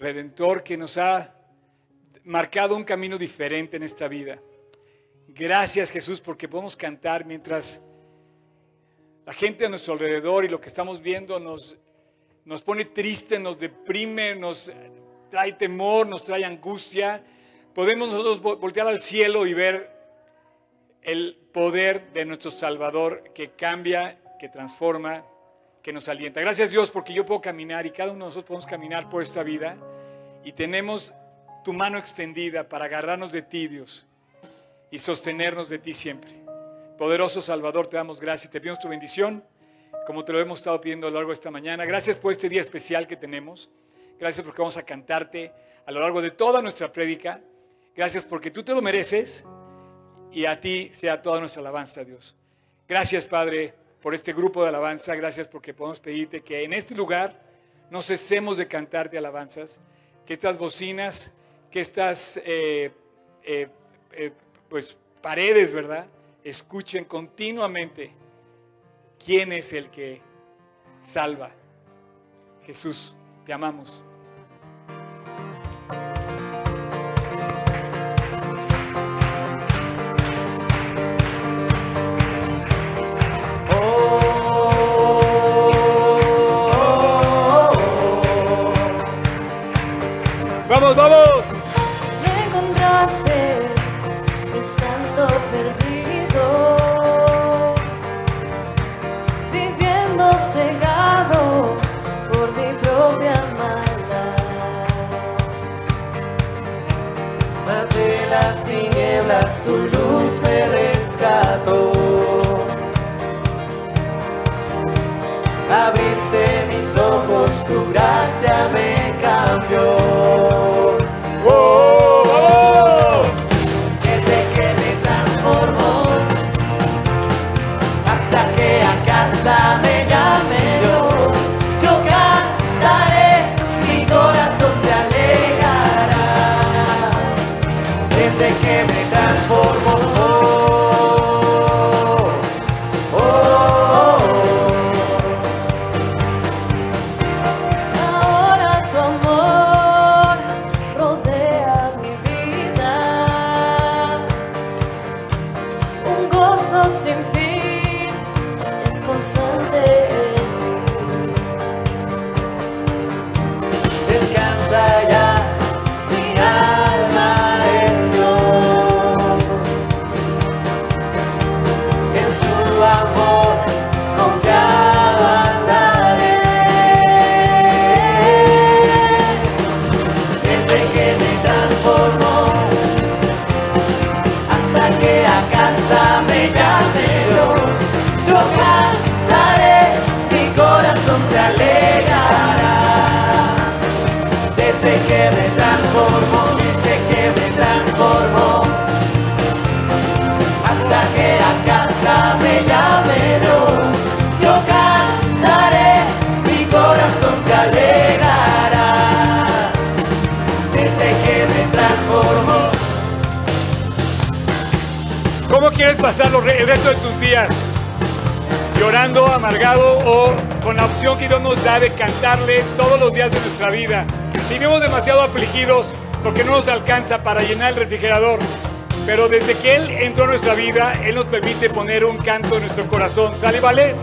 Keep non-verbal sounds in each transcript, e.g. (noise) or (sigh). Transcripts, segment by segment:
redentor que nos ha marcado un camino diferente en esta vida. Gracias Jesús porque podemos cantar mientras la gente a nuestro alrededor y lo que estamos viendo nos, nos pone triste, nos deprime, nos trae temor, nos trae angustia. Podemos nosotros voltear al cielo y ver el poder de nuestro Salvador que cambia, que transforma, que nos alienta. Gracias Dios porque yo puedo caminar y cada uno de nosotros podemos caminar por esta vida y tenemos tu mano extendida para agarrarnos de ti, Dios, y sostenernos de ti siempre. Poderoso Salvador, te damos gracias y te pedimos tu bendición, como te lo hemos estado pidiendo a lo largo de esta mañana. Gracias por este día especial que tenemos. Gracias porque vamos a cantarte a lo largo de toda nuestra prédica. Gracias porque tú te lo mereces y a ti sea toda nuestra alabanza, Dios. Gracias, Padre, por este grupo de alabanza. Gracias porque podemos pedirte que en este lugar no cesemos de cantarte alabanzas, que estas bocinas, que estas eh, eh, eh, pues, paredes, ¿verdad? Escuchen continuamente quién es el que salva. Jesús, te amamos. Las tinieblas tu luz me rescató. Abriste mis ojos, tu gracia me cambió. Quieres pasar el resto de tus días? ¿Llorando, amargado o con la opción que Dios nos da de cantarle todos los días de nuestra vida? Vivimos demasiado afligidos porque no nos alcanza para llenar el refrigerador. Pero desde que Él entró a nuestra vida, Él nos permite poner un canto en nuestro corazón. ¿Sale, vale?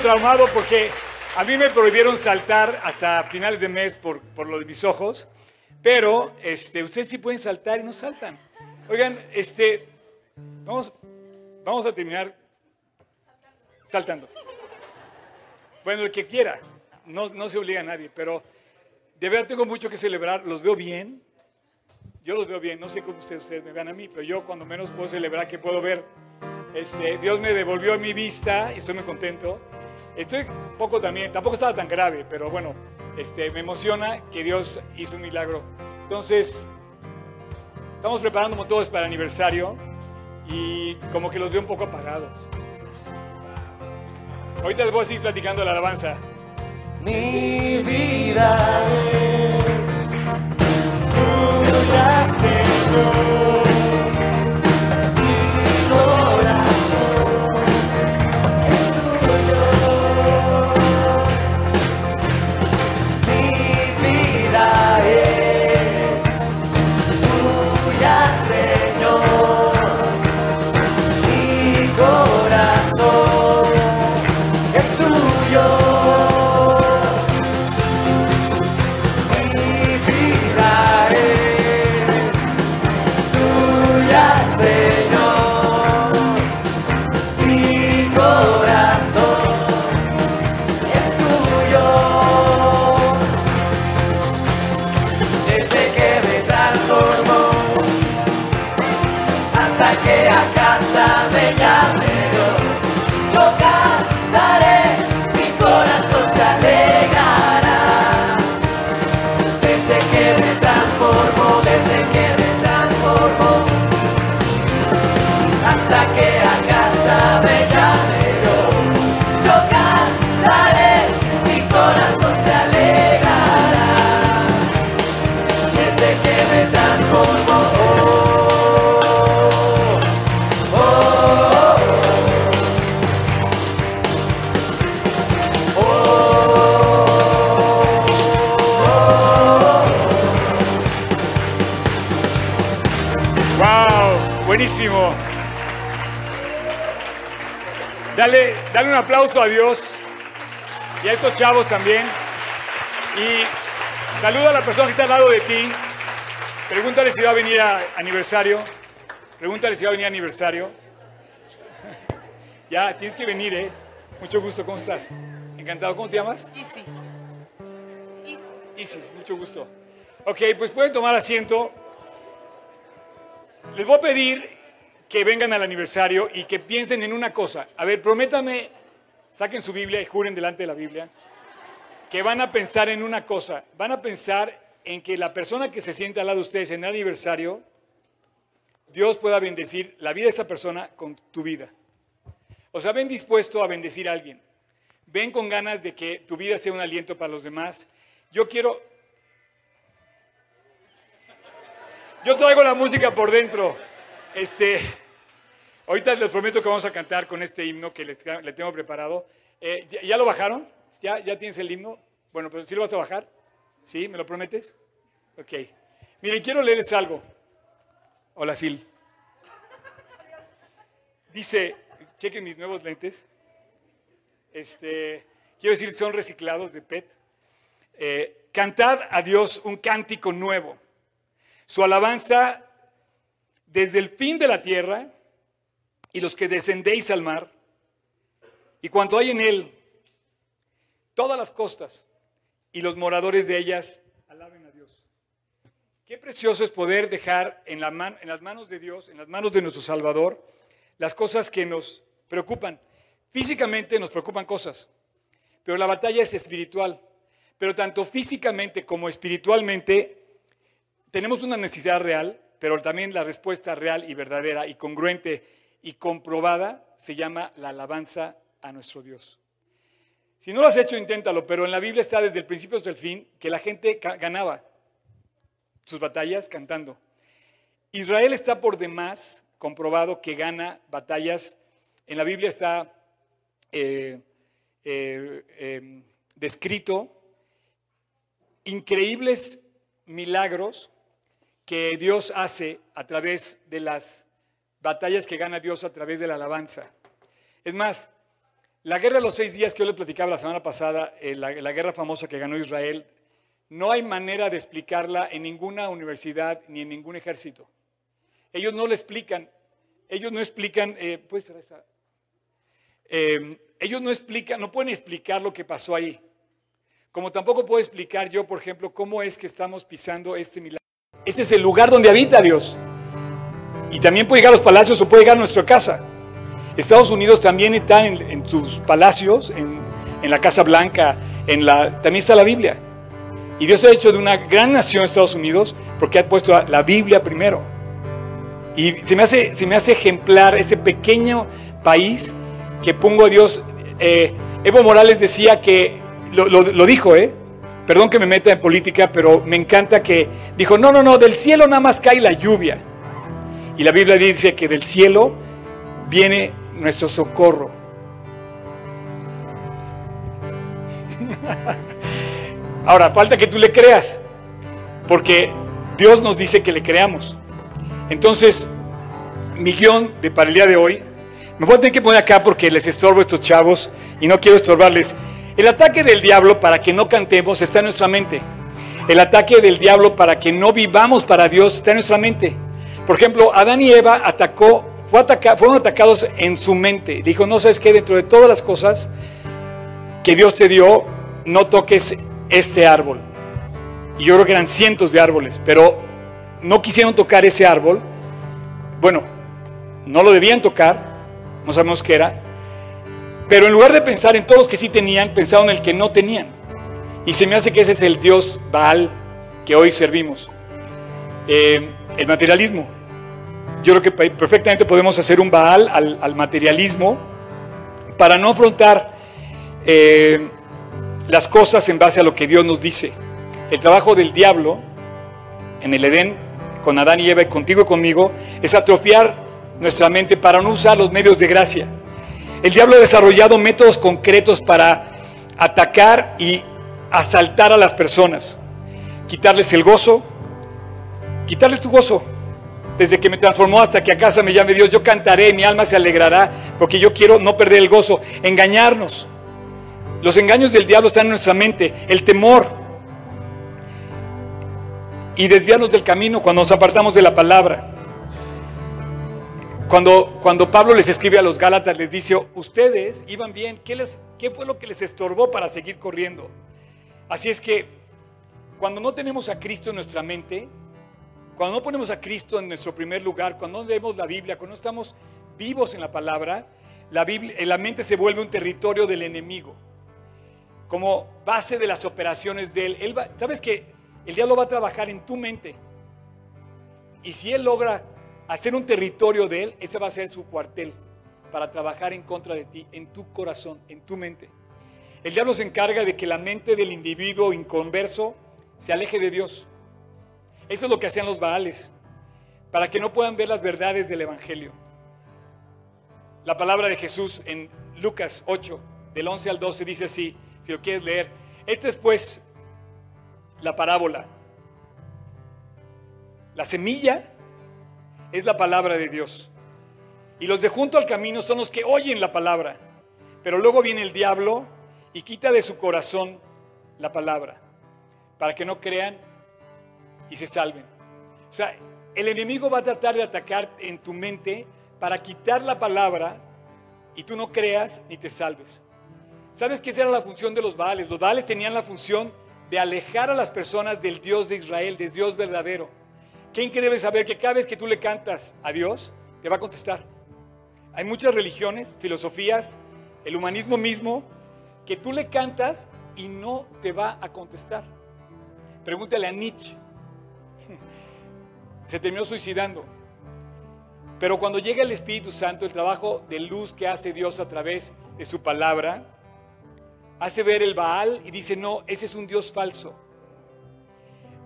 Traumado porque a mí me prohibieron saltar hasta finales de mes por, por lo de mis ojos, pero este, ustedes sí pueden saltar y no saltan. Oigan, este, vamos, vamos a terminar saltando. Bueno, el que quiera, no, no se obliga a nadie, pero de verdad tengo mucho que celebrar, los veo bien, yo los veo bien, no sé cómo ustedes, ustedes me vean a mí, pero yo cuando menos puedo celebrar que puedo ver. Este, Dios me devolvió mi vista y estoy muy contento. Estoy poco también, tampoco estaba tan grave, pero bueno, este, me emociona que Dios hizo un milagro. Entonces, estamos preparando motores para el aniversario y como que los veo un poco apagados. Ahorita les voy a seguir platicando la alabanza. Mi vida es tuya, Señor. Aplauso a Dios y a estos chavos también. Y saluda a la persona que está al lado de ti. Pregúntale si va a venir a aniversario. Pregúntale si va a venir a aniversario. (laughs) Ya, tienes que venir, ¿eh? Mucho gusto, ¿cómo estás? Encantado, ¿cómo te llamas? Isis. Isis. Isis, mucho gusto. Ok, pues pueden tomar asiento. Les voy a pedir que vengan al aniversario y que piensen en una cosa. A ver, prométame, saquen su Biblia y juren delante de la Biblia, que van a pensar en una cosa. Van a pensar en que la persona que se siente al lado de ustedes en el aniversario, Dios pueda bendecir la vida de esta persona con tu vida. O sea, ven dispuesto a bendecir a alguien. Ven con ganas de que tu vida sea un aliento para los demás. Yo quiero... Yo traigo la música por dentro. Este, ahorita les prometo que vamos a cantar con este himno que les, le tengo preparado. Eh, ¿ya, lo bajaron? ¿Ya, ¿Ya tienes el himno? Bueno, pero ¿sí lo vas a bajar? ¿Sí? ¿Me lo prometes? Ok. Miren, quiero leerles algo. Hola, Sil. Dice, chequen mis nuevos lentes. Este, quiero decir, son reciclados de PET. Eh, cantad a Dios un cántico nuevo. Su alabanza desde el fin de la tierra y los que descendéis al mar y cuanto hay en él, todas las costas y los moradores de ellas, alaben a Dios. Qué precioso es poder dejar en, la man- en las manos de Dios, en las manos de nuestro Salvador, las cosas que nos preocupan. Físicamente nos preocupan cosas, pero la batalla es espiritual. Pero tanto físicamente como espiritualmente tenemos una necesidad real, pero también la respuesta real y verdadera y congruente y comprobada se llama la alabanza a nuestro Dios. Si no lo has hecho, inténtalo, pero en la Biblia está desde el principio hasta el fin que la gente ganaba sus batallas cantando. Israel está por demás comprobado que gana batallas. En la Biblia está eh, eh, eh, descrito increíbles milagros que Dios hace a través de las batallas que gana Dios a través de la alabanza. Es más, la guerra de los seis días que yo les platicaba la semana pasada, eh, la, guerra famosa que ganó Israel, no hay manera de explicarla en ninguna universidad ni en ningún ejército. Ellos no le explican, ellos no explican, eh, ¿puedes cerrar esa? Eh, ellos no explican, no pueden explicar lo que pasó ahí. Como tampoco puedo explicar yo, por ejemplo, cómo es que estamos pisando este milagro. Este es el lugar donde habita Dios. Y también puede llegar a los palacios o puede llegar a nuestra casa. Estados Unidos también está en, sus palacios, en, la Casa Blanca, en la, también está la Biblia. Y Dios ha hecho de una gran nación Estados Unidos porque ha puesto la Biblia primero. Y se me hace, ejemplar ese pequeño país que pongo a Dios. eh, Evo Morales decía que, lo dijo, ¿eh? Perdón que me meta en política, pero me encanta que dijo, no, no, no, del cielo nada más cae la lluvia. Y la Biblia dice que del cielo viene nuestro socorro. (laughs) Ahora, falta que tú le creas, porque Dios nos dice que le creamos. Entonces, mi guion de para el día de hoy, me voy a tener que poner acá porque les estorbo a estos chavos y no quiero estorbarles. El ataque del diablo para que no cantemos está en nuestra mente. El ataque del diablo para que no vivamos para Dios está en nuestra mente. Por ejemplo, Adán y Eva atacó, fueron atacados en su mente. Dijo, no sabes qué, dentro de todas las cosas que Dios te dio, no toques este árbol. Y yo creo que eran cientos de árboles, pero no quisieron tocar ese árbol. Bueno, no lo debían tocar, no sabemos qué era. Pero en lugar de pensar en todos los que sí tenían, pensaron en el que no tenían. Y se me hace que ese es el Dios Baal que hoy servimos. Eh, el materialismo. Yo creo que pe- perfectamente podemos hacer un Baal al, al materialismo para no afrontar eh, las cosas en base a lo que Dios nos dice. El trabajo del diablo en el Edén, con Adán y Eva y contigo y conmigo, es atrofiar nuestra mente para no usar los medios de gracia. El diablo ha desarrollado métodos concretos para atacar y asaltar a las personas, quitarles el gozo, quitarles tu gozo. Desde que me transformó hasta que a casa me llame Dios, yo cantaré, mi alma se alegrará, porque yo quiero no perder el gozo, engañarnos. Los engaños del diablo están en nuestra mente, el temor y desviarnos del camino cuando nos apartamos de la palabra. Cuando, cuando Pablo les escribe a los Gálatas, les dice, ustedes iban bien, ¿qué, les, ¿qué fue lo que les estorbó para seguir corriendo? Así es que cuando no tenemos a Cristo en nuestra mente, cuando no ponemos a Cristo en nuestro primer lugar, cuando no leemos la Biblia, cuando no estamos vivos en la palabra, la, Biblia, la mente se vuelve un territorio del enemigo, como base de las operaciones de él. él va- ¿Sabes que el diablo va a trabajar en tu mente? Y si él logra hacer un territorio de él, ese va a ser su cuartel para trabajar en contra de ti, en tu corazón, en tu mente. El diablo se encarga de que la mente del individuo inconverso se aleje de Dios. Eso es lo que hacían los Baales, para que no puedan ver las verdades del Evangelio. La palabra de Jesús en Lucas 8, del 11 al 12, dice así, si lo quieres leer. Esta es pues la parábola. La semilla es la palabra de Dios. Y los de junto al camino son los que oyen la palabra. Pero luego viene el diablo y quita de su corazón la palabra, para que no crean y se salven. O sea, el enemigo va a tratar de atacar en tu mente para quitar la palabra y tú no creas ni te salves. ¿Sabes qué era la función de los Baales? Los Baales tenían la función de alejar a las personas del Dios de Israel, del Dios verdadero. ¿Quién que debe saber que cada vez que tú le cantas a Dios, te va a contestar? Hay muchas religiones, filosofías, el humanismo mismo, que tú le cantas y no te va a contestar. Pregúntale a Nietzsche. (laughs) Se terminó suicidando. Pero cuando llega el Espíritu Santo, el trabajo de luz que hace Dios a través de su palabra, hace ver el Baal y dice, no, ese es un Dios falso.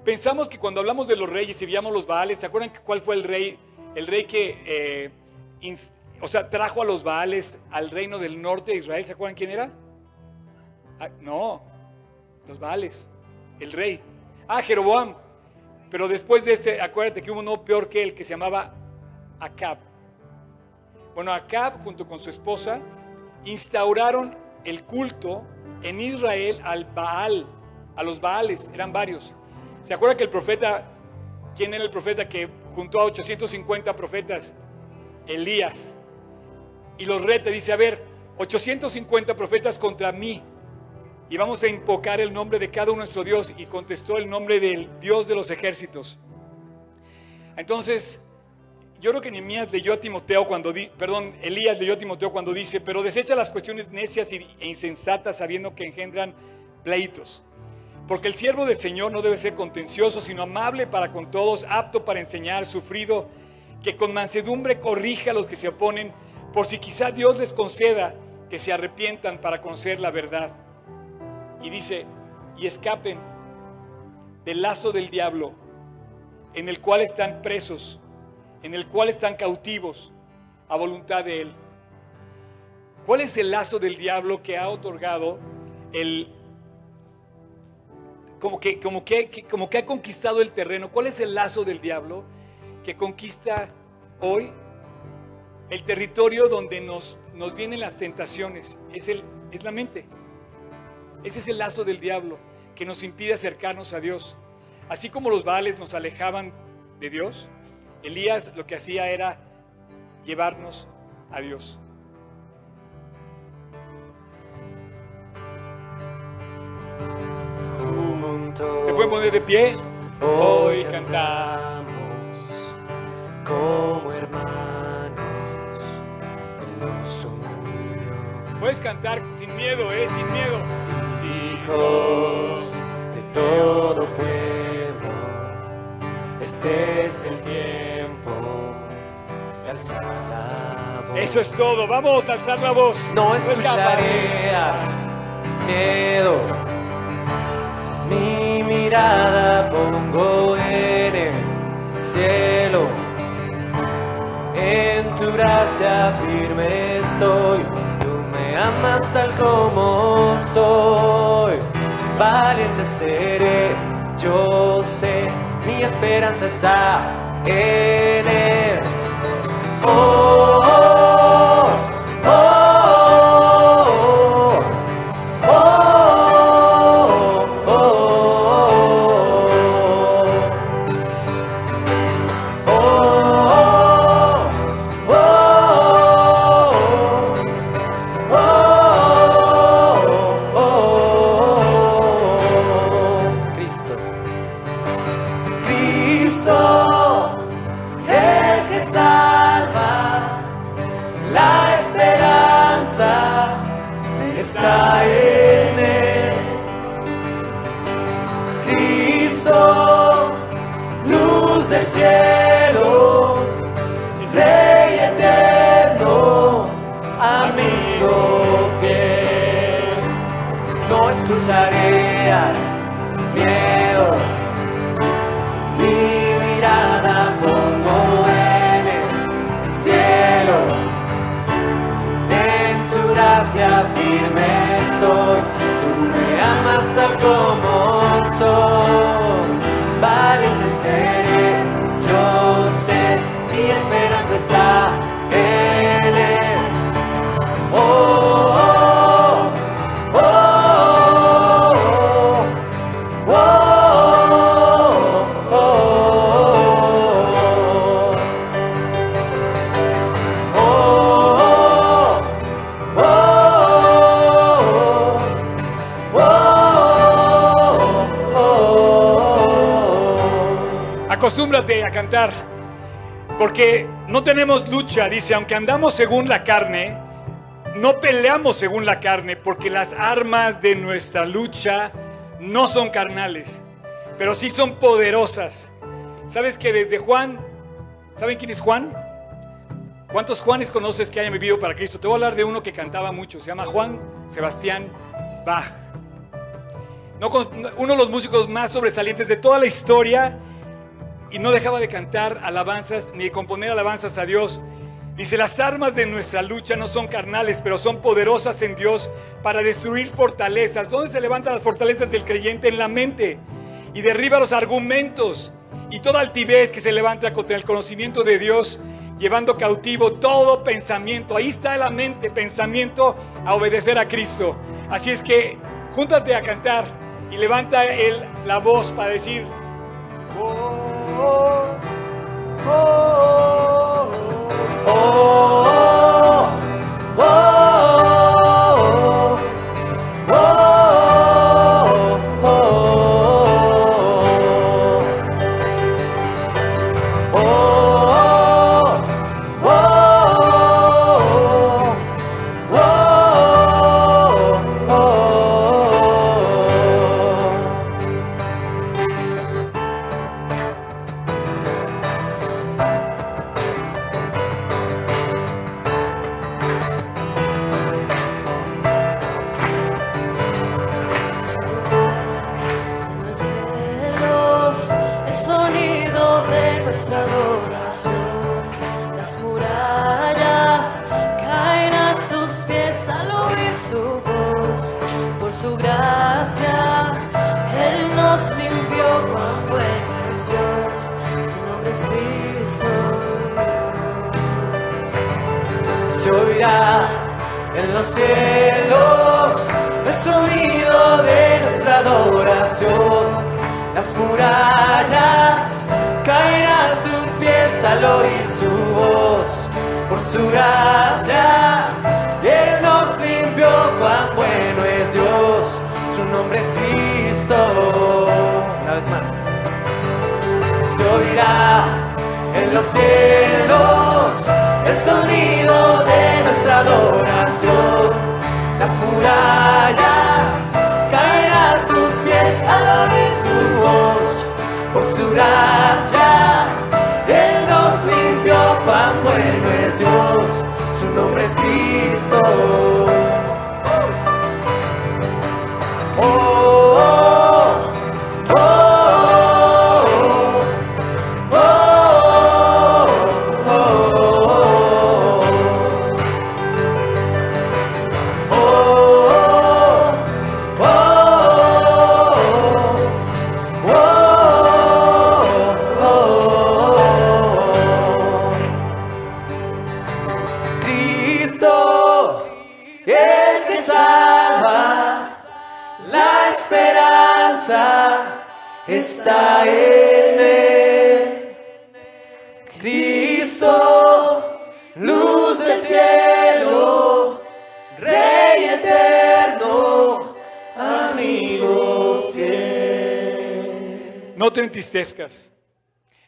Pensamos que cuando hablamos de los reyes y veíamos los Baales, ¿se acuerdan cuál fue el rey? El rey que, eh, o sea, trajo a los Baales al reino del norte de Israel. ¿Se acuerdan quién era? Ah, no, los Baales, el rey. Ah, Jeroboam. Pero después de este, acuérdate que hubo uno peor que él, que se llamaba Acab. Bueno, Acab junto con su esposa instauraron el culto en Israel al Baal, a los Baales, eran varios. ¿Se acuerda que el profeta, quién era el profeta que juntó a 850 profetas? Elías. Y los reta, dice, a ver, 850 profetas contra mí. Y vamos a invocar el nombre de cada uno nuestro Dios. Y contestó el nombre del Dios de los ejércitos. Entonces, yo creo que Nehemías leyó a Timoteo cuando, perdón, Elías leyó a Timoteo cuando dice, pero desecha las cuestiones necias e insensatas sabiendo que engendran pleitos. Porque el siervo del Señor no debe ser contencioso, sino amable para con todos, apto para enseñar, sufrido, que con mansedumbre corrija a los que se oponen, por si quizá Dios les conceda que se arrepientan para conocer la verdad. Y dice, y escapen del lazo del diablo, en el cual están presos, en el cual están cautivos a voluntad de Él. ¿Cuál es el lazo del diablo que ha otorgado el, como que, como que, como que ha conquistado el terreno? ¿Cuál es el lazo del diablo que conquista hoy el territorio donde nos, nos vienen las tentaciones? Es, el, es la mente. Ese es el lazo del diablo que nos impide acercarnos a Dios. Así como los Baales nos alejaban de Dios, Elías lo que hacía era llevarnos a Dios. ¿Se pueden poner de pie? hoy cantamos. como hermanos en lo suyo. Puedes cantar sin miedo, ¿eh? Sin miedo. Hijos de todo pueblo, este es el tiempo de alzar la voz. Eso es todo. Vamos a alzar la voz. No escucharé a miedo. Mi mirada pongo en el cielo. En tu gracia firme estoy. Amas tal como soy. Valiente seré, yo sé. Mi esperanza está en él. Oh, oh, A cantar. Porque no tenemos lucha, dice, aunque andamos según la carne, no peleamos según la carne, porque las armas de nuestra lucha no son carnales, pero sí son poderosas. ¿Sabes que desde Juan, ¿saben quién es Juan? ¿Cuántos Juanes conoces que hayan vivido para Cristo? Te voy a hablar de uno que cantaba mucho, se llama Juan Sebastián Bach. Uno de los músicos más sobresalientes de toda la historia y no dejaba de cantar alabanzas ni de componer alabanzas a Dios. Dice, las armas de nuestra lucha no son carnales, pero son poderosas en Dios para destruir fortalezas. ¿Dónde se levantan las fortalezas del creyente? En la mente. Y derriba los argumentos y toda altivez que se levanta contra el conocimiento de Dios, llevando cautivo todo pensamiento. Ahí está la mente, pensamiento a obedecer a Cristo. Así es que júntate a cantar y levanta el, la voz para decir, "Oh, oh, oh, Oh, oh.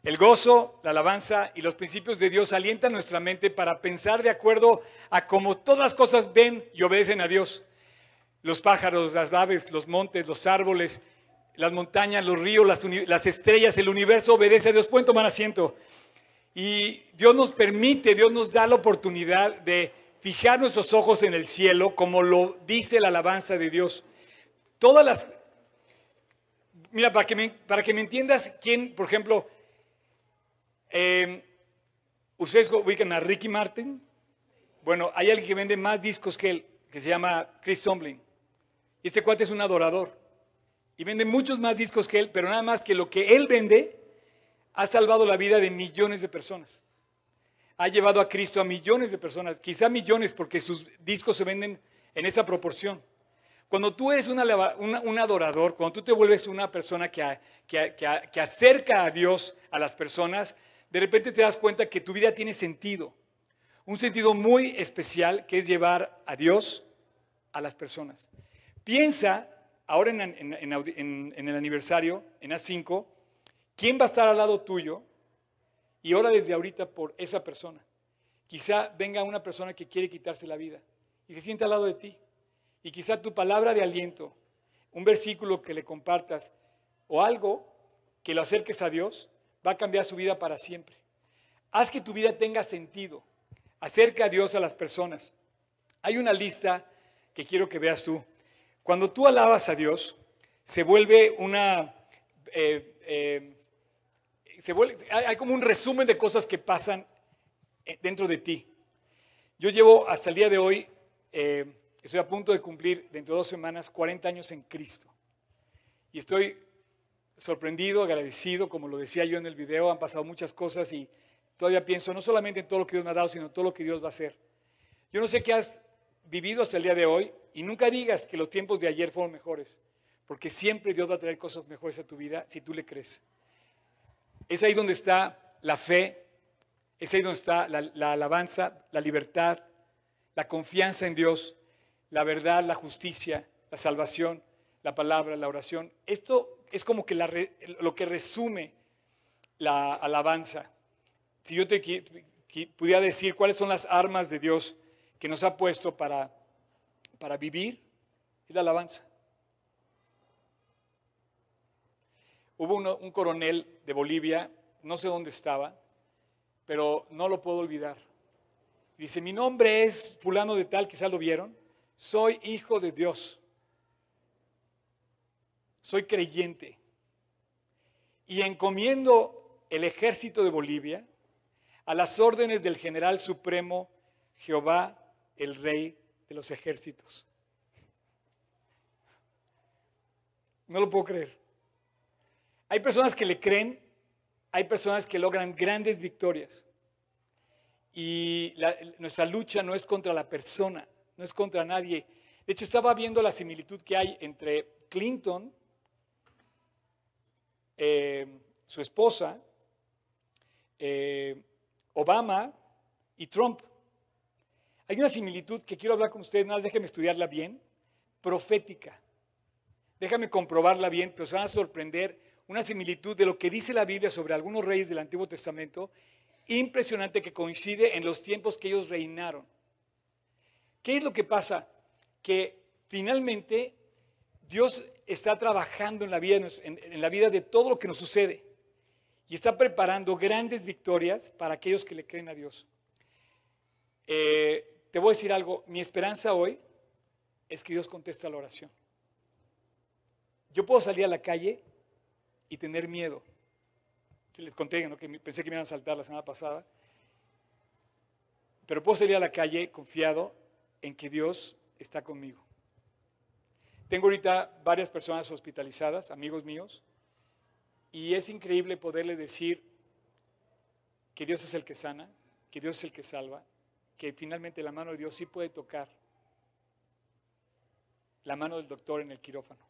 El gozo, la alabanza y los principios de Dios alientan nuestra mente para pensar de acuerdo a cómo todas las cosas ven y obedecen a Dios. Los pájaros, las aves, los montes, los árboles, las montañas, los ríos, las estrellas, el universo obedece a Dios. Pueden tomar asiento. Y Dios nos permite, Dios nos da la oportunidad de fijar nuestros ojos en el cielo, como lo dice la alabanza de Dios. Todas las... Mira, para que me, para que me entiendas quién, por ejemplo, eh, ¿ustedes ubican a Ricky Martin? Bueno, hay alguien que vende más discos que él, que se llama Chris Tomlin. Y este cuate es un adorador. Y vende muchos más discos que él, pero nada más que lo que él vende ha salvado la vida de millones de personas. Ha llevado a Cristo a millones de personas, quizá millones porque sus discos se venden en esa proporción. Cuando tú eres un adorador, cuando tú te vuelves una persona que, acerca a Dios a las personas, de repente te das cuenta que tu vida tiene sentido. Un sentido muy especial que es llevar a Dios a las personas. Piensa ahora en- en el aniversario, en A5, quién va a estar al lado tuyo y ora desde ahorita por esa persona. Quizá venga una persona que quiere quitarse la vida y se sienta al lado de ti. Y quizá tu palabra de aliento, un versículo que le compartas o algo que lo acerques a Dios, va a cambiar su vida para siempre. Haz que tu vida tenga sentido. Acerca a Dios a las personas. Hay una lista que quiero que veas tú. Cuando tú alabas a Dios, se vuelve una... eh, eh, hay, como un resumen de cosas que pasan eh, dentro de ti. Yo llevo hasta el día de hoy, estoy a punto de cumplir dentro de dos semanas 40 años en Cristo. Y estoy sorprendido, agradecido, como lo decía yo en el video, han pasado muchas cosas y todavía pienso no solamente en todo lo que Dios me ha dado, sino en todo lo que Dios va a hacer. Yo no sé qué has vivido hasta el día de hoy y nunca digas que los tiempos de ayer fueron mejores, porque siempre Dios va a traer cosas mejores a tu vida si tú le crees. Es ahí donde está la fe, es ahí donde está la, la alabanza, la libertad, la confianza en Dios, la verdad, la justicia, la salvación, la palabra, la oración. Esto es como que lo que resume la alabanza. Si yo te pudiera decir cuáles son las armas de Dios que nos ha puesto para, para vivir, es la alabanza. Hubo un coronel de Bolivia, no sé dónde estaba, pero no lo puedo olvidar. Dice, mi nombre es fulano de tal, quizás lo vieron, soy hijo de Dios, soy creyente y encomiendo el ejército de Bolivia a las órdenes del general supremo Jehová, el rey de los ejércitos. No lo puedo creer. Hay personas que le creen, hay personas que logran grandes victorias. Y nuestra lucha no es contra la persona, no es contra nadie. De hecho, estaba viendo la similitud que hay entre Clinton, eh, su esposa, eh, Obama y Trump. Hay una similitud que quiero hablar con ustedes, nada más déjenme estudiarla bien, profética. Déjame comprobarla bien, pero se van a sorprender una similitud de lo que dice la Biblia sobre algunos reyes del Antiguo Testamento, impresionante que coincide en los tiempos que ellos reinaron. ¿Qué es lo que pasa? Que finalmente Dios está trabajando en la vida, en, la vida de todo lo que nos sucede y está preparando grandes victorias para aquellos que le creen a Dios. Eh, te voy a decir algo, mi esperanza hoy es que Dios contesta la oración. Yo puedo salir a la calle y tener miedo. Si les conté ¿no? que pensé que me iban a saltar la semana pasada, pero puedo salir a la calle confiado en que Dios está conmigo. Tengo ahorita varias personas hospitalizadas, amigos míos, y es increíble poderle decir que Dios es el que sana, que Dios es el que salva, que finalmente la mano de Dios sí puede tocar la mano del doctor en el quirófano.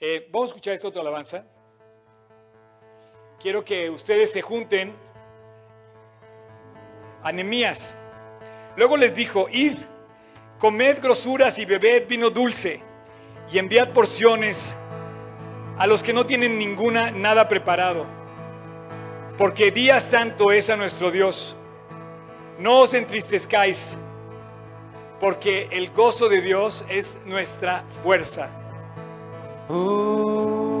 Eh, vamos a escuchar esta otra alabanza. Quiero que ustedes se junten a Nehemías. Luego les dijo, id, comed grosuras y bebed vino dulce y enviad porciones a los que no tienen ninguna nada preparado. Porque día santo es a nuestro Dios. No os entristezcáis, porque el gozo de Dios es nuestra fuerza. Hay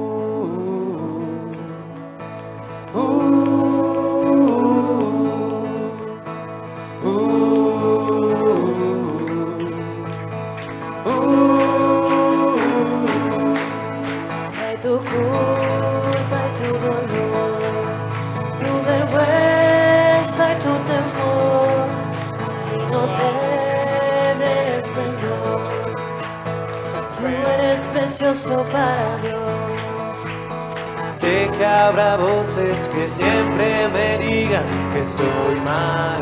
precioso para Dios. Sé que habrá voces que siempre me digan que estoy mal,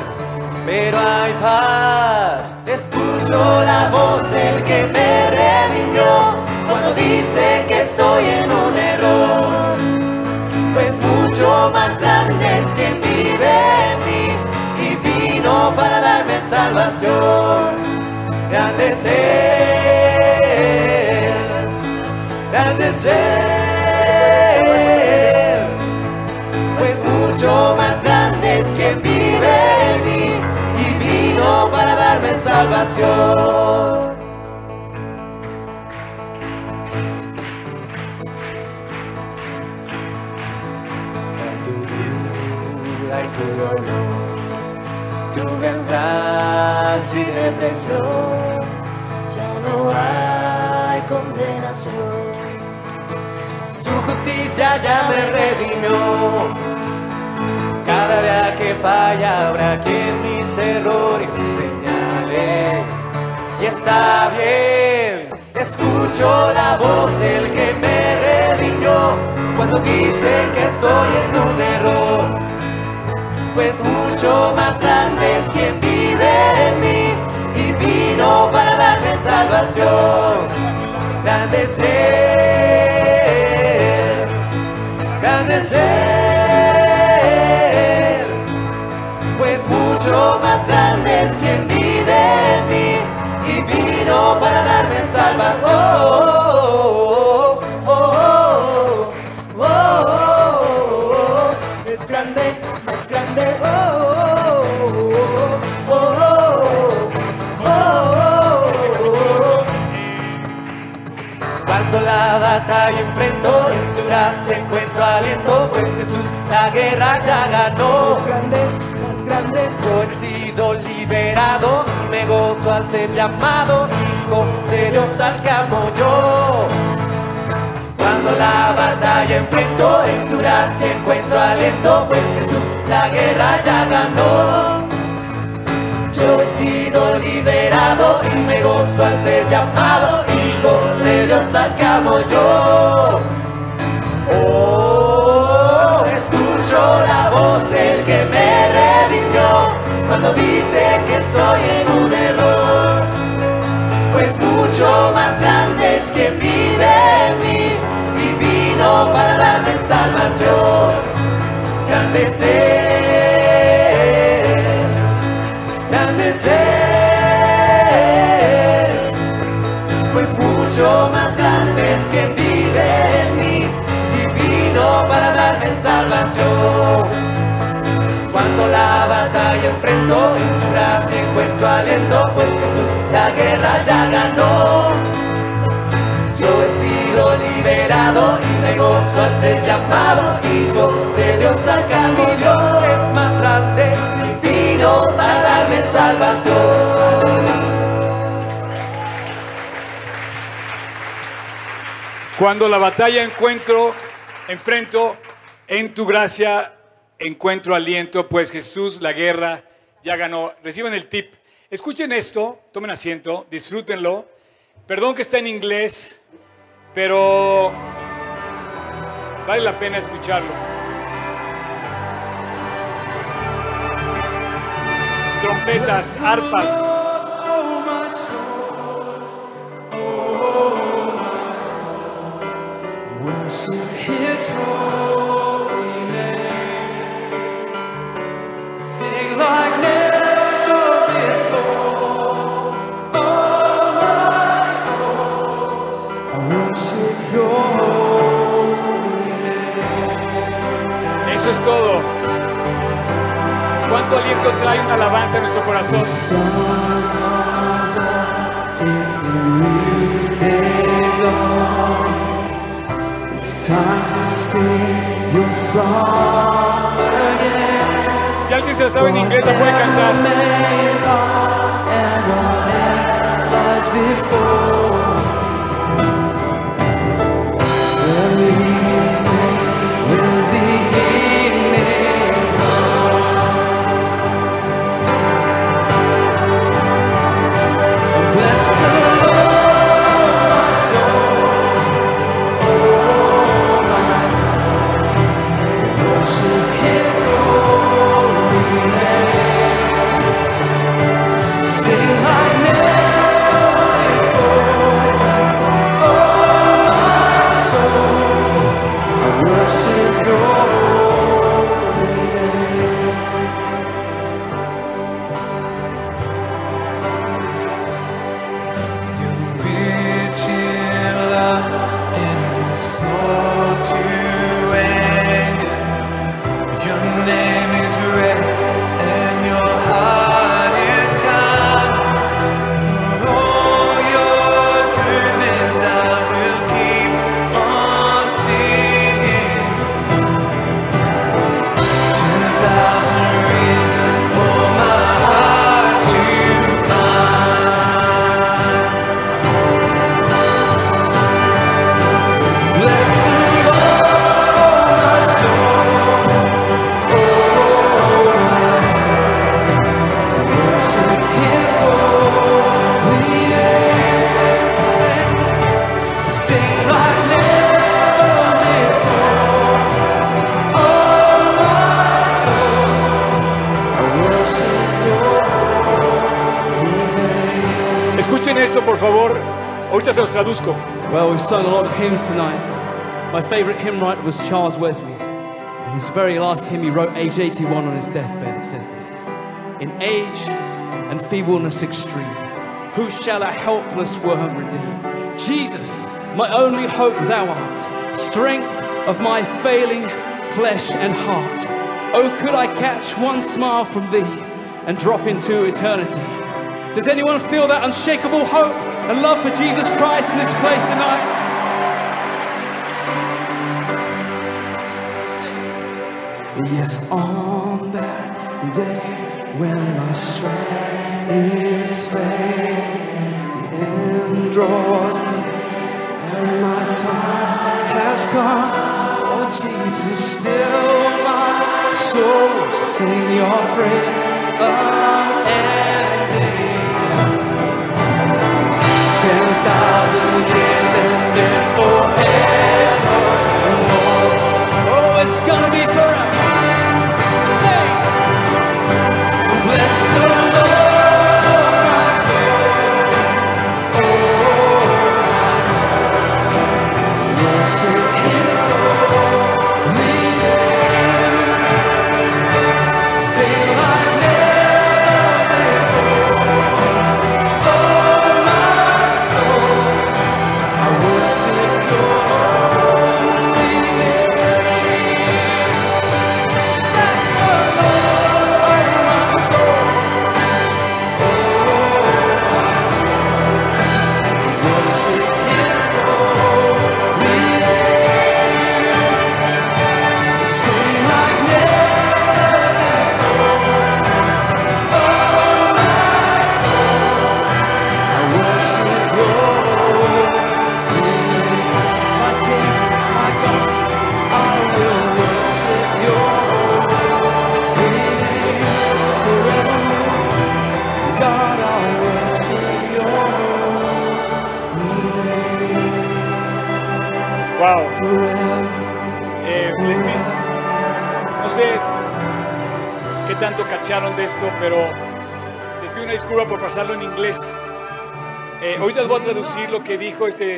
pero hay paz. Escucho la voz del que me redimió cuando dice que estoy en un error. Pues mucho más grande es quien vive en mí y vino para darme salvación. Grande Él, Él, pues mucho más grande es quien vive en mí y vino para darme salvación. tu vida y tu cansancio y depresión. Ya no hay condenación. Justicia ya me redimió. Cada día que falla habrá quien mis errores señale. Y está bien, escucho la voz del que me redimió cuando dice que estoy en un error. Pues mucho más grande es quien vive en mí y vino para darme salvación. Grande es Él, pues mucho más grande es quien vive en mí y vino para darme salvación. Oh, oh, oh, oh. Es grande, es grande. Oh, oh. Cuando la batalla gracia encuentro aliento, pues Jesús la guerra ya ganó. Más grande, más grande. Yo he sido liberado, me gozo al ser llamado, hijo de Dios al que amo yo. Cuando la batalla enfrento, en su gracia encuentro aliento, pues Jesús la guerra ya ganó. Yo he sido liberado y me gozo al ser llamado hijo de Dios al amo yo. Que soy en un error. Pues mucho más grande es quien vive en mí y vino para darme salvación. Grande Él, grande Él, pues mucho más grande es quien vive en mí y vino para darme salvación. Batalla enfrento, en su gracia encuentro aliento, pues Jesús la guerra ya ganó. Yo he sido liberado y me gozo al ser llamado hijo de Dios amo. Mi Dios es más grande y vino para darme salvación. Cuando la batalla encuentro, enfrento, en tu gracia encuentro aliento, pues Jesús la guerra ya ganó. Reciban el tip. Escuchen esto, tomen asiento, disfrútenlo. Perdón que está en inglés, pero vale la pena escucharlo. Trompetas, arpas. His Eso es todo. ¿Cuánto aliento trae una alabanza en nuestro corazón? Si alguien se la sabe en inglés, la puede cantar. Traduzco. Well, we've sung a lot of hymns tonight. My favourite hymn writer was Charles Wesley. In his very last hymn, he wrote, age 81 on his deathbed, it says this In age and feebleness extreme, who shall a helpless worm redeem? Jesus, my only hope thou art, strength of my failing flesh and heart. Oh, could I catch one smile from thee and drop into eternity? Does anyone feel that unshakable hope and love for Jesus Christ in this place tonight? Yes, on that day when my strength is failing, the end draws near, and my time has come. Oh, Jesus, still my soul sing your praise unending.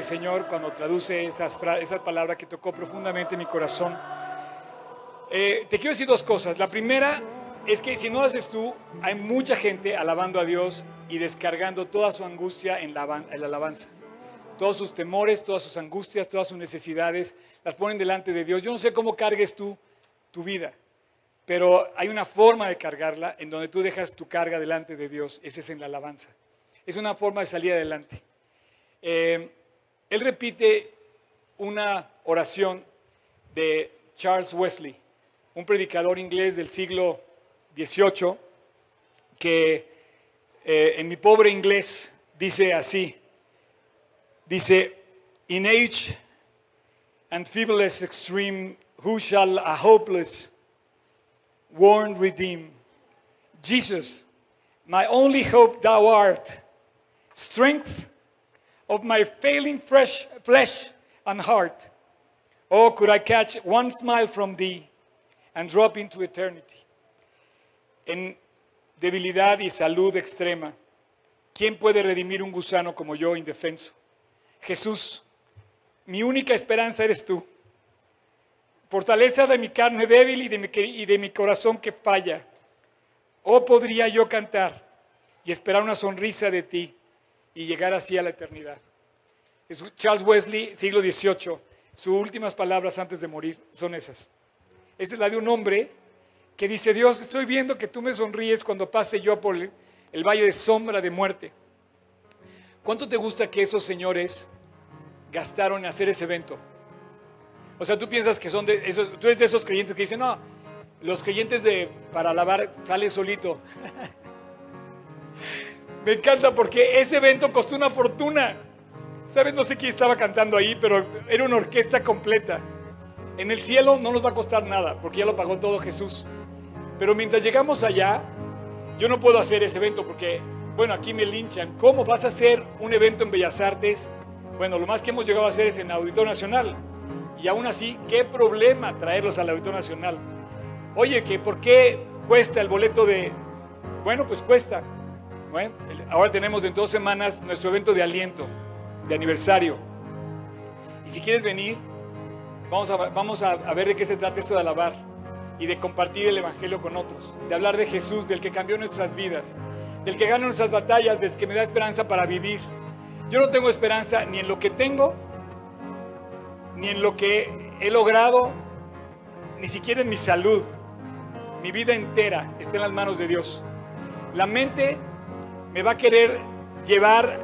Señor cuando traduce esas, esas palabras que tocó profundamente mi corazón. Eh, te quiero decir dos cosas. La primera es que si no lo haces tú, hay mucha gente alabando a Dios y descargando toda su angustia en la, en la alabanza. Todos sus temores, todas sus angustias, todas sus necesidades, las ponen delante de Dios. Yo no sé cómo cargues tú tu vida, pero hay una forma de cargarla en donde tú dejas tu carga delante de Dios. Ese es en la alabanza. Es una forma de salir adelante. Eh, él repite una oración de Charles Wesley, un predicador inglés del siglo XVIII, que eh, en mi pobre inglés dice así, dice, in age and feebleness extreme, who shall a hopeless, worn redeem? Jesus, my only hope thou art, strength of my failing fresh flesh and heart. Oh, could I catch one smile from thee and drop into eternity? En debilidad y salud extrema, ¿quién puede redimir un gusano como yo indefenso? Jesús, mi única esperanza eres tú. Fortaleza de mi carne débil de y de mi corazón que falla. Oh, podría yo cantar y esperar una sonrisa de ti y llegar así a la eternidad. Jesús- Charles Wesley, siglo XVIII, sus últimas palabras antes de morir son esas. Esa es la de un hombre que dice, Dios, estoy viendo que tú me sonríes cuando pase yo por el, el valle de sombra de muerte. ¿Cuánto te gusta que esos señores gastaron en hacer ese evento? O sea, tú piensas que son de esos, tú eres de esos creyentes que dicen, no, los creyentes de para alabar sale solito. (laughs) Me encanta porque ese evento costó una fortuna. ¿Sabes? No sé quién estaba cantando ahí, pero era una orquesta completa. En el cielo no nos va a costar nada, porque ya lo pagó todo Jesús. Pero mientras llegamos allá, yo no puedo hacer ese evento porque, bueno, aquí me linchan. ¿Cómo vas a hacer un evento en Bellas Artes? Bueno, lo más que hemos llegado a hacer es en Auditorio Nacional. Y aún así, ¿qué problema traerlos al Auditorio Nacional? Oye, que ¿por qué cuesta el boleto de...? Bueno, pues cuesta. Ahora tenemos en dos semanas nuestro evento de aliento, de aniversario. Y si quieres venir, vamos a ver de qué se trata esto de alabar y de compartir el Evangelio con otros, de hablar de Jesús, del que cambió nuestras vidas, del que gana nuestras batallas, del que me da esperanza para vivir. Yo no tengo esperanza ni en lo que tengo, ni en lo que he logrado, ni siquiera en mi salud. Mi vida entera está en las manos de Dios. La mente me va a querer llevar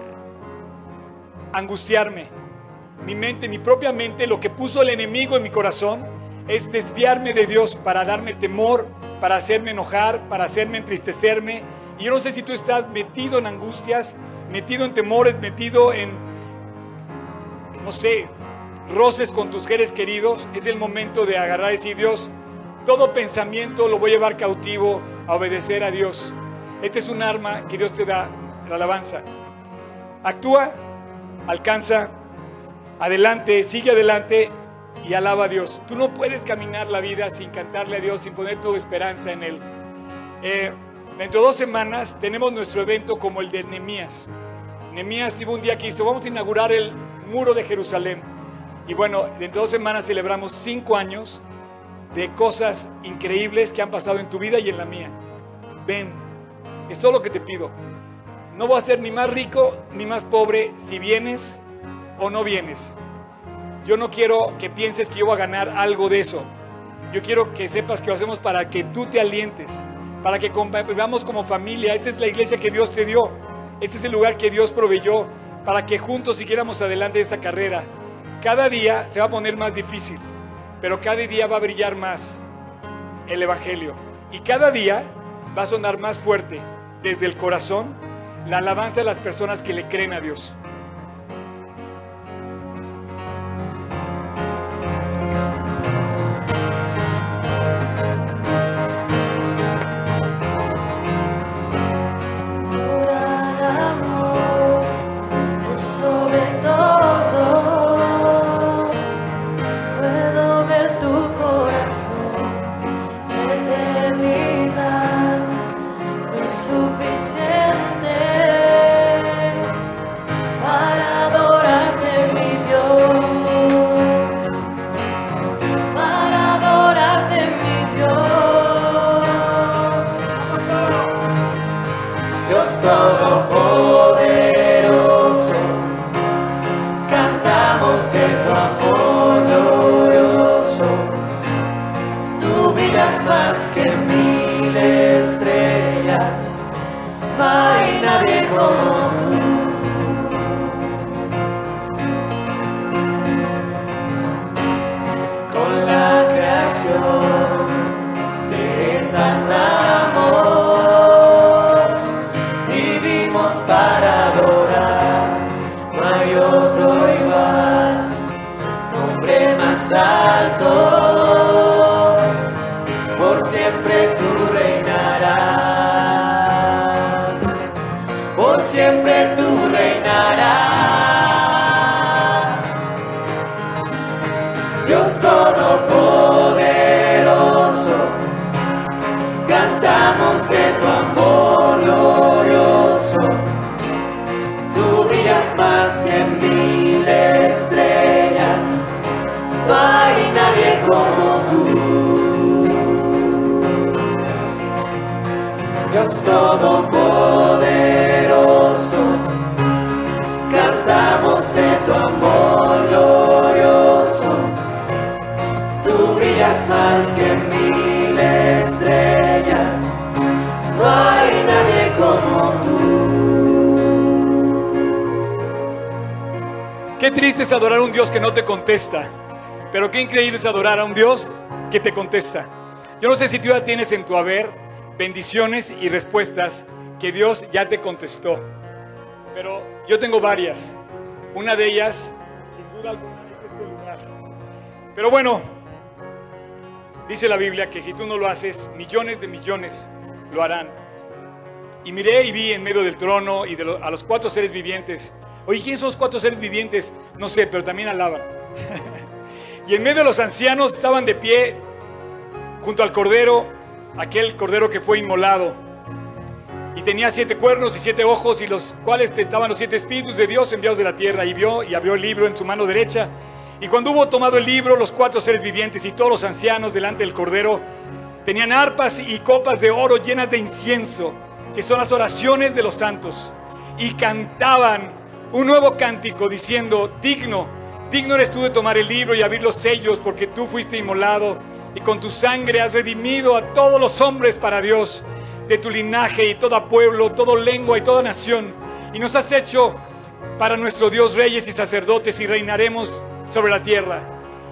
a angustiarme. Mi mente, mi propia mente, lo que puso el enemigo en mi corazón es desviarme de Dios para darme temor, para hacerme enojar, para hacerme entristecerme. Y yo no sé si tú estás metido en angustias, metido en temores, metido en, no sé, roces con tus seres queridos. Es el momento de agarrar y decir, Dios, todo pensamiento lo voy a llevar cautivo a obedecer a Dios. Este es un arma que Dios te da, la alabanza. Actúa, alcanza, adelante, sigue adelante y alaba a Dios. Tú no puedes caminar la vida sin cantarle a Dios, sin poner tu esperanza en Él. Eh, dentro de dos semanas tenemos nuestro evento como el de Nehemías. Nehemías tuvo un día que dice, vamos a inaugurar el muro de Jerusalén. Y bueno, dentro de dos semanas celebramos cinco años de cosas increíbles que han pasado en tu vida y en la mía. Ven, es todo lo que te pido. No voy a ser ni más rico ni más pobre si vienes o no vienes. Yo no quiero que pienses que yo voy a ganar algo de eso. Yo quiero que sepas que lo hacemos para que tú te alientes, para que vivamos como familia. Esta es la iglesia que Dios te dio. Este es el lugar que Dios proveyó para que juntos siguiéramos adelante esta carrera. Cada día se va a poner más difícil, pero cada día va a brillar más el Evangelio. Y cada día va a sonar más fuerte desde el corazón la alabanza de las personas que le creen a Dios. Siempre tú reinarás, por siempre tú reinarás. Dios Todopoderoso, cantamos de tu amor glorioso. Tú brillas más que mil estrellas, no hay nadie como Dios Todopoderoso, cantamos de tu amor glorioso. Tú brillas más que mil estrellas, no hay nadie como tú. Qué triste es adorar a un Dios que no te contesta, pero qué increíble es adorar a un Dios que te contesta. Yo no sé si tú ya tienes en tu haber bendiciones y respuestas que Dios ya te contestó, pero yo tengo varias. Una de ellas, sin duda alguna, es este lugar. Pero bueno, dice la Biblia que si tú no lo haces, millones de millones lo harán. Y miré y vi en medio del trono y de a los cuatro seres vivientes. Oye, ¿quiénes son los cuatro seres vivientes? No sé, pero también alaban. (laughs) y en medio de los ancianos estaban de pie junto al cordero, aquel cordero que fue inmolado. Y tenía siete cuernos y siete ojos, y los cuales estaban los siete espíritus de Dios enviados de la tierra. Y vio y abrió el libro en su mano derecha. Y cuando hubo tomado el libro, los cuatro seres vivientes y todos los ancianos delante del Cordero tenían arpas y copas de oro llenas de incienso, que son las oraciones de los santos. Y cantaban un nuevo cántico diciendo, digno, digno eres tú de tomar el libro y abrir los sellos, porque tú fuiste inmolado y con tu sangre has redimido a todos los hombres para Dios, de tu linaje y todo pueblo, toda lengua y toda nación. Y nos has hecho para nuestro Dios reyes y sacerdotes y reinaremos sobre la tierra.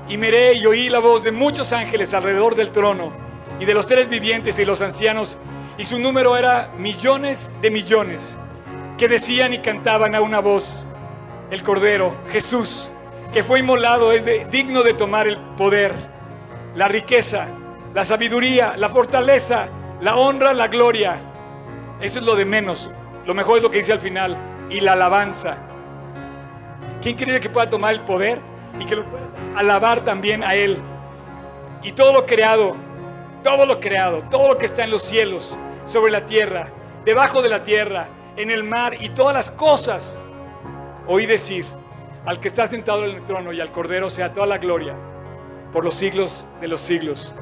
Y miré y oí la voz de muchos ángeles alrededor del trono y de los seres vivientes y los ancianos, y su número era millones de millones, que decían y cantaban a una voz, el Cordero, Jesús, que fue inmolado, es digno de tomar el poder, la riqueza, la sabiduría, la fortaleza, la honra, la gloria. Eso es lo de menos. Lo mejor es lo que dice al final. Y la alabanza. ¿Quién cree que pueda tomar el poder y que lo pueda alabar también a Él? Y todo lo creado, todo lo creado, todo lo que está en los cielos, sobre la tierra, debajo de la tierra, en el mar y todas las cosas. Oí decir, al que está sentado en el trono y al Cordero sea toda la gloria por los siglos de los siglos.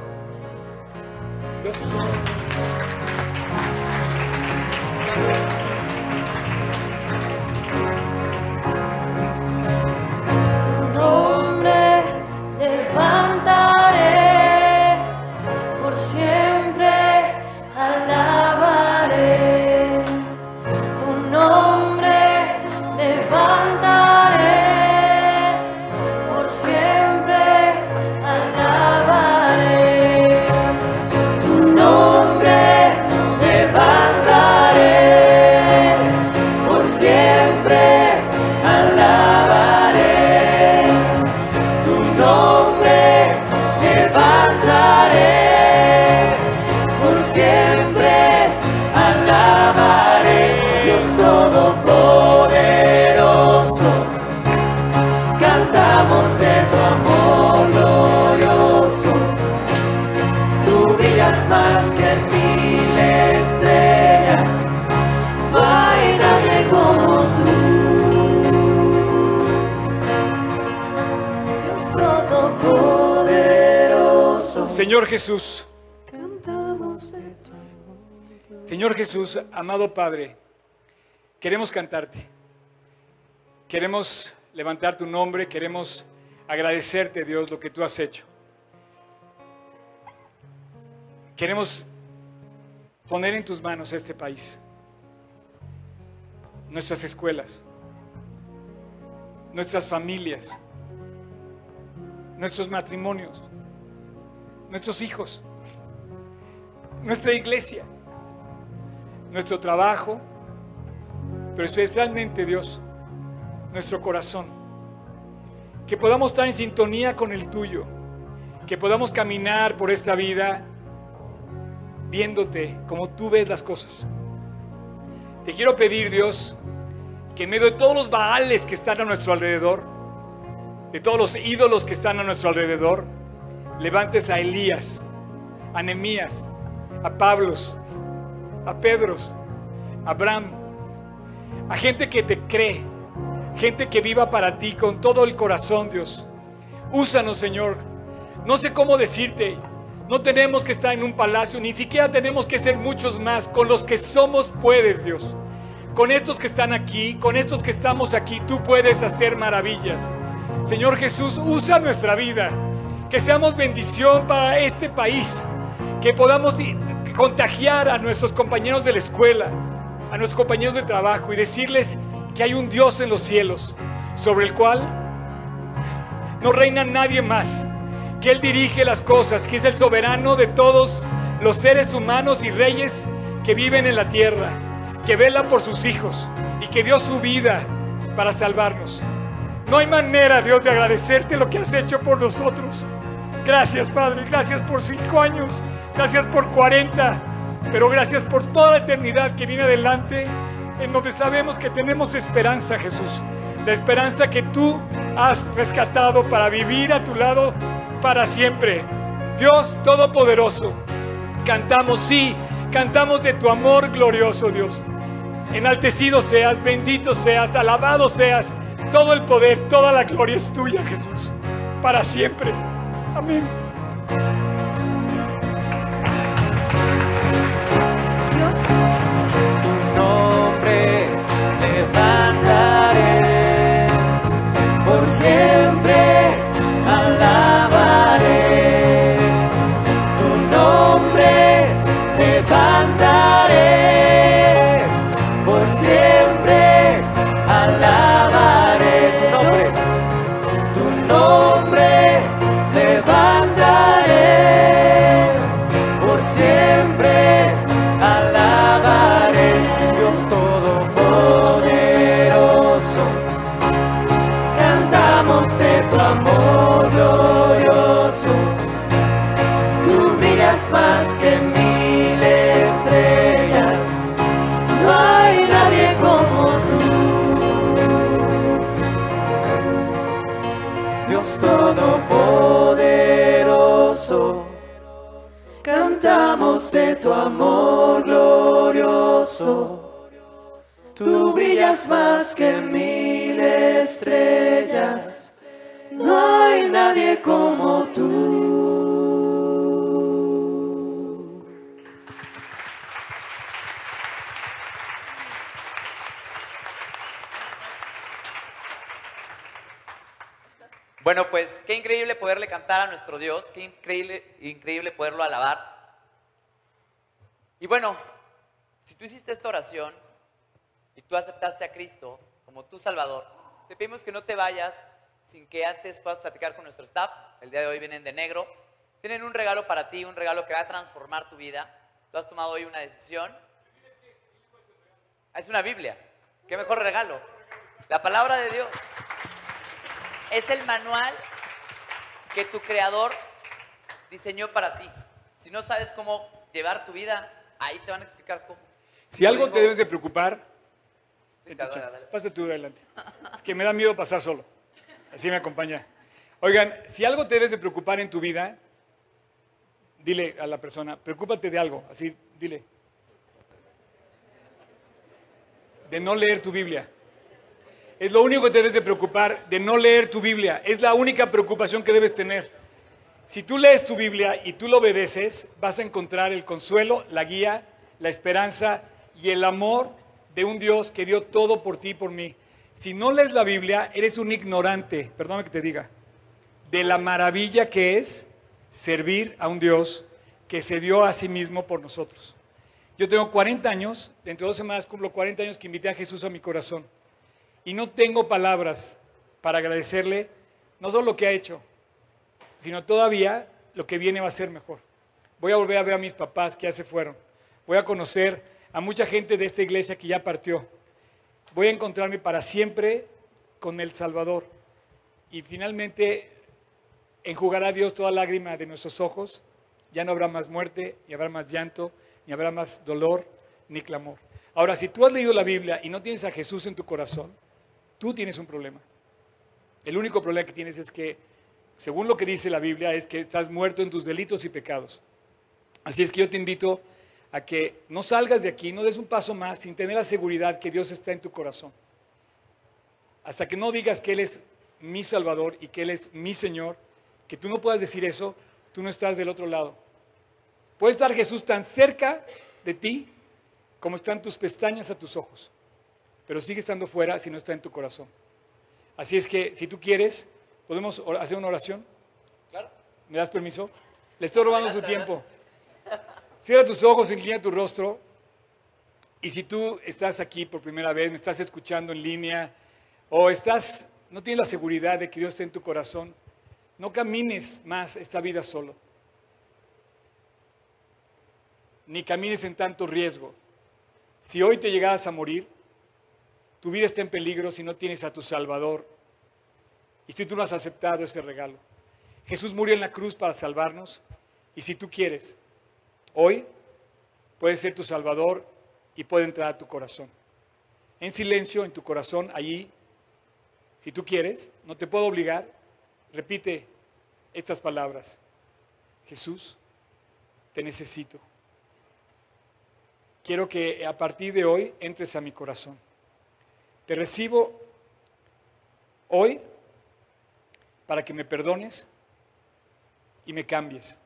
Jesús, Señor Jesús, amado Padre, queremos cantarte. Queremos levantar tu nombre, queremos agradecerte, Dios, lo que tú has hecho. Queremos poner en tus manos este país, nuestras escuelas, nuestras familias, nuestros matrimonios, nuestros hijos, nuestra iglesia nuestro trabajo, pero especialmente Dios, nuestro corazón. Que podamos estar en sintonía con el tuyo, que podamos caminar por esta vida viéndote como tú ves las cosas. Te quiero pedir, Dios, que en medio de todos los baales que están a nuestro alrededor, de todos los ídolos que están a nuestro alrededor, levantes a Elías, a Nemías, a Pablos, a Pedros, a Abraham, a gente que te cree, gente que viva para ti con todo el corazón, Dios. Úsanos, Señor. No sé cómo decirte. No tenemos que estar en un palacio, ni siquiera tenemos que ser muchos más. Con los que somos puedes, Dios. Con estos que están aquí, con estos que estamos aquí, tú puedes hacer maravillas. Señor Jesús, usa nuestra vida. Que seamos bendición para este país. Que podamos contagiar a nuestros compañeros de la escuela, a nuestros compañeros de trabajo y decirles que hay un Dios en los cielos sobre el cual no reina nadie más, que Él dirige las cosas, que es el soberano de todos los seres humanos y reyes que viven en la tierra, que vela por sus hijos y que dio su vida para salvarnos. No hay manera, Dios, de agradecerte lo que has hecho por nosotros. Gracias, Padre, gracias por cinco años, gracias por 40, pero gracias por toda la eternidad que viene adelante, en donde sabemos que tenemos esperanza, Jesús. La esperanza que tú has rescatado para vivir a tu lado para siempre. Dios Todopoderoso, cantamos, sí, Cantamos de tu amor glorioso, Dios. Enaltecido seas, bendito seas, alabado seas. Todo el poder, toda la gloria es tuya, Jesús, para siempre. Amén. tu más que mil estrellas. No hay nadie como tú. Bueno, pues qué increíble poderle cantar a nuestro Dios, qué increíble, increíble poderlo alabar. Y bueno, si tú hiciste esta oración y tú aceptaste a Cristo como tu Salvador, te pedimos que no te vayas sin que antes puedas platicar con nuestro staff. El día de hoy vienen de negro. Tienen un regalo para ti, un regalo que va a transformar tu vida. Tú has tomado hoy una decisión. Es una Biblia. ¿Qué mejor regalo? La palabra de Dios es el manual que tu creador diseñó para ti. Si no sabes cómo llevar tu vida, ahí te van a explicar cómo. Si algo te debes de preocupar, Sí, te adora, dale. pasa tú adelante. Es que me da miedo pasar solo. Así me acompaña. Oigan, si algo te debes de preocupar en tu vida, dile a la persona, preocúpate de algo, así, dile. De no leer tu Biblia. Es lo único que te debes de preocupar, de no leer tu Biblia. Es la única preocupación que debes tener. Si tú lees tu Biblia y tú lo obedeces, vas a encontrar el consuelo, la guía, la esperanza y el amor de un Dios que dio todo por ti y por mí. Si no lees la Biblia, eres un ignorante, perdóname que te diga, de la maravilla que es servir a un Dios que se dio a sí mismo por nosotros. Yo tengo 40 años, dentro de dos semanas cumplo 40 años que invité a Jesús a mi corazón. Y no tengo palabras para agradecerle no solo lo que ha hecho, sino todavía lo que viene va a ser mejor. Voy a volver a ver a mis papás que ya se fueron. Voy a conocer a mucha gente de esta iglesia que ya partió. Voy a encontrarme para siempre con el Salvador. Y finalmente enjugará Dios toda lágrima de nuestros ojos. Ya no habrá más muerte, ni habrá más llanto, ni habrá más dolor, ni clamor. Ahora, si tú has leído la Biblia y no tienes a Jesús en tu corazón, tú tienes un problema. El único problema que tienes es que, según lo que dice la Biblia, es que estás muerto en tus delitos y pecados. Así es que yo te invito a que no salgas de aquí, no des un paso más sin tener la seguridad que Dios está en tu corazón. Hasta que no digas que Él es mi Salvador y que Él es mi Señor, que tú no puedas decir eso, tú no estás del otro lado. Puede estar Jesús tan cerca de ti como están tus pestañas a tus ojos, pero sigue estando fuera si no está en tu corazón. Así es que si tú quieres, podemos hacer una oración. Claro. ¿Me das permiso? Le estoy robando su tiempo. Cierra tus ojos, inclina tu rostro. Y si tú estás aquí por primera vez, me estás escuchando en línea, o estás, no tienes la seguridad de que Dios esté en tu corazón, no camines más esta vida solo. Ni camines en tanto riesgo. Si hoy te llegaras a morir, tu vida está en peligro si no tienes a tu Salvador y si tú no has aceptado ese regalo. Jesús murió en la cruz para salvarnos y si tú quieres, hoy puede ser tu Salvador y puede entrar a tu corazón. En silencio, en tu corazón, allí, si tú quieres, no te puedo obligar, repite estas palabras. Jesús, te necesito. quiero que a partir de hoy entres a mi corazón. Te recibo hoy para que me perdones y me cambies.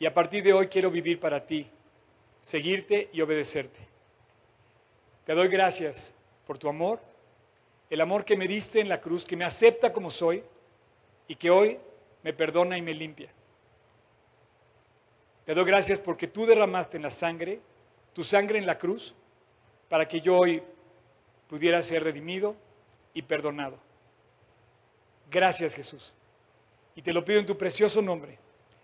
Y a partir de hoy quiero vivir para ti, seguirte y obedecerte. Te doy gracias por tu amor, el amor que me diste en la cruz, que me acepta como soy y que hoy me perdona y me limpia. Te doy gracias porque tú derramaste en la sangre, tu sangre en la cruz, para que yo hoy pudiera ser redimido y perdonado. Gracias Jesús. Y te lo pido en tu precioso nombre,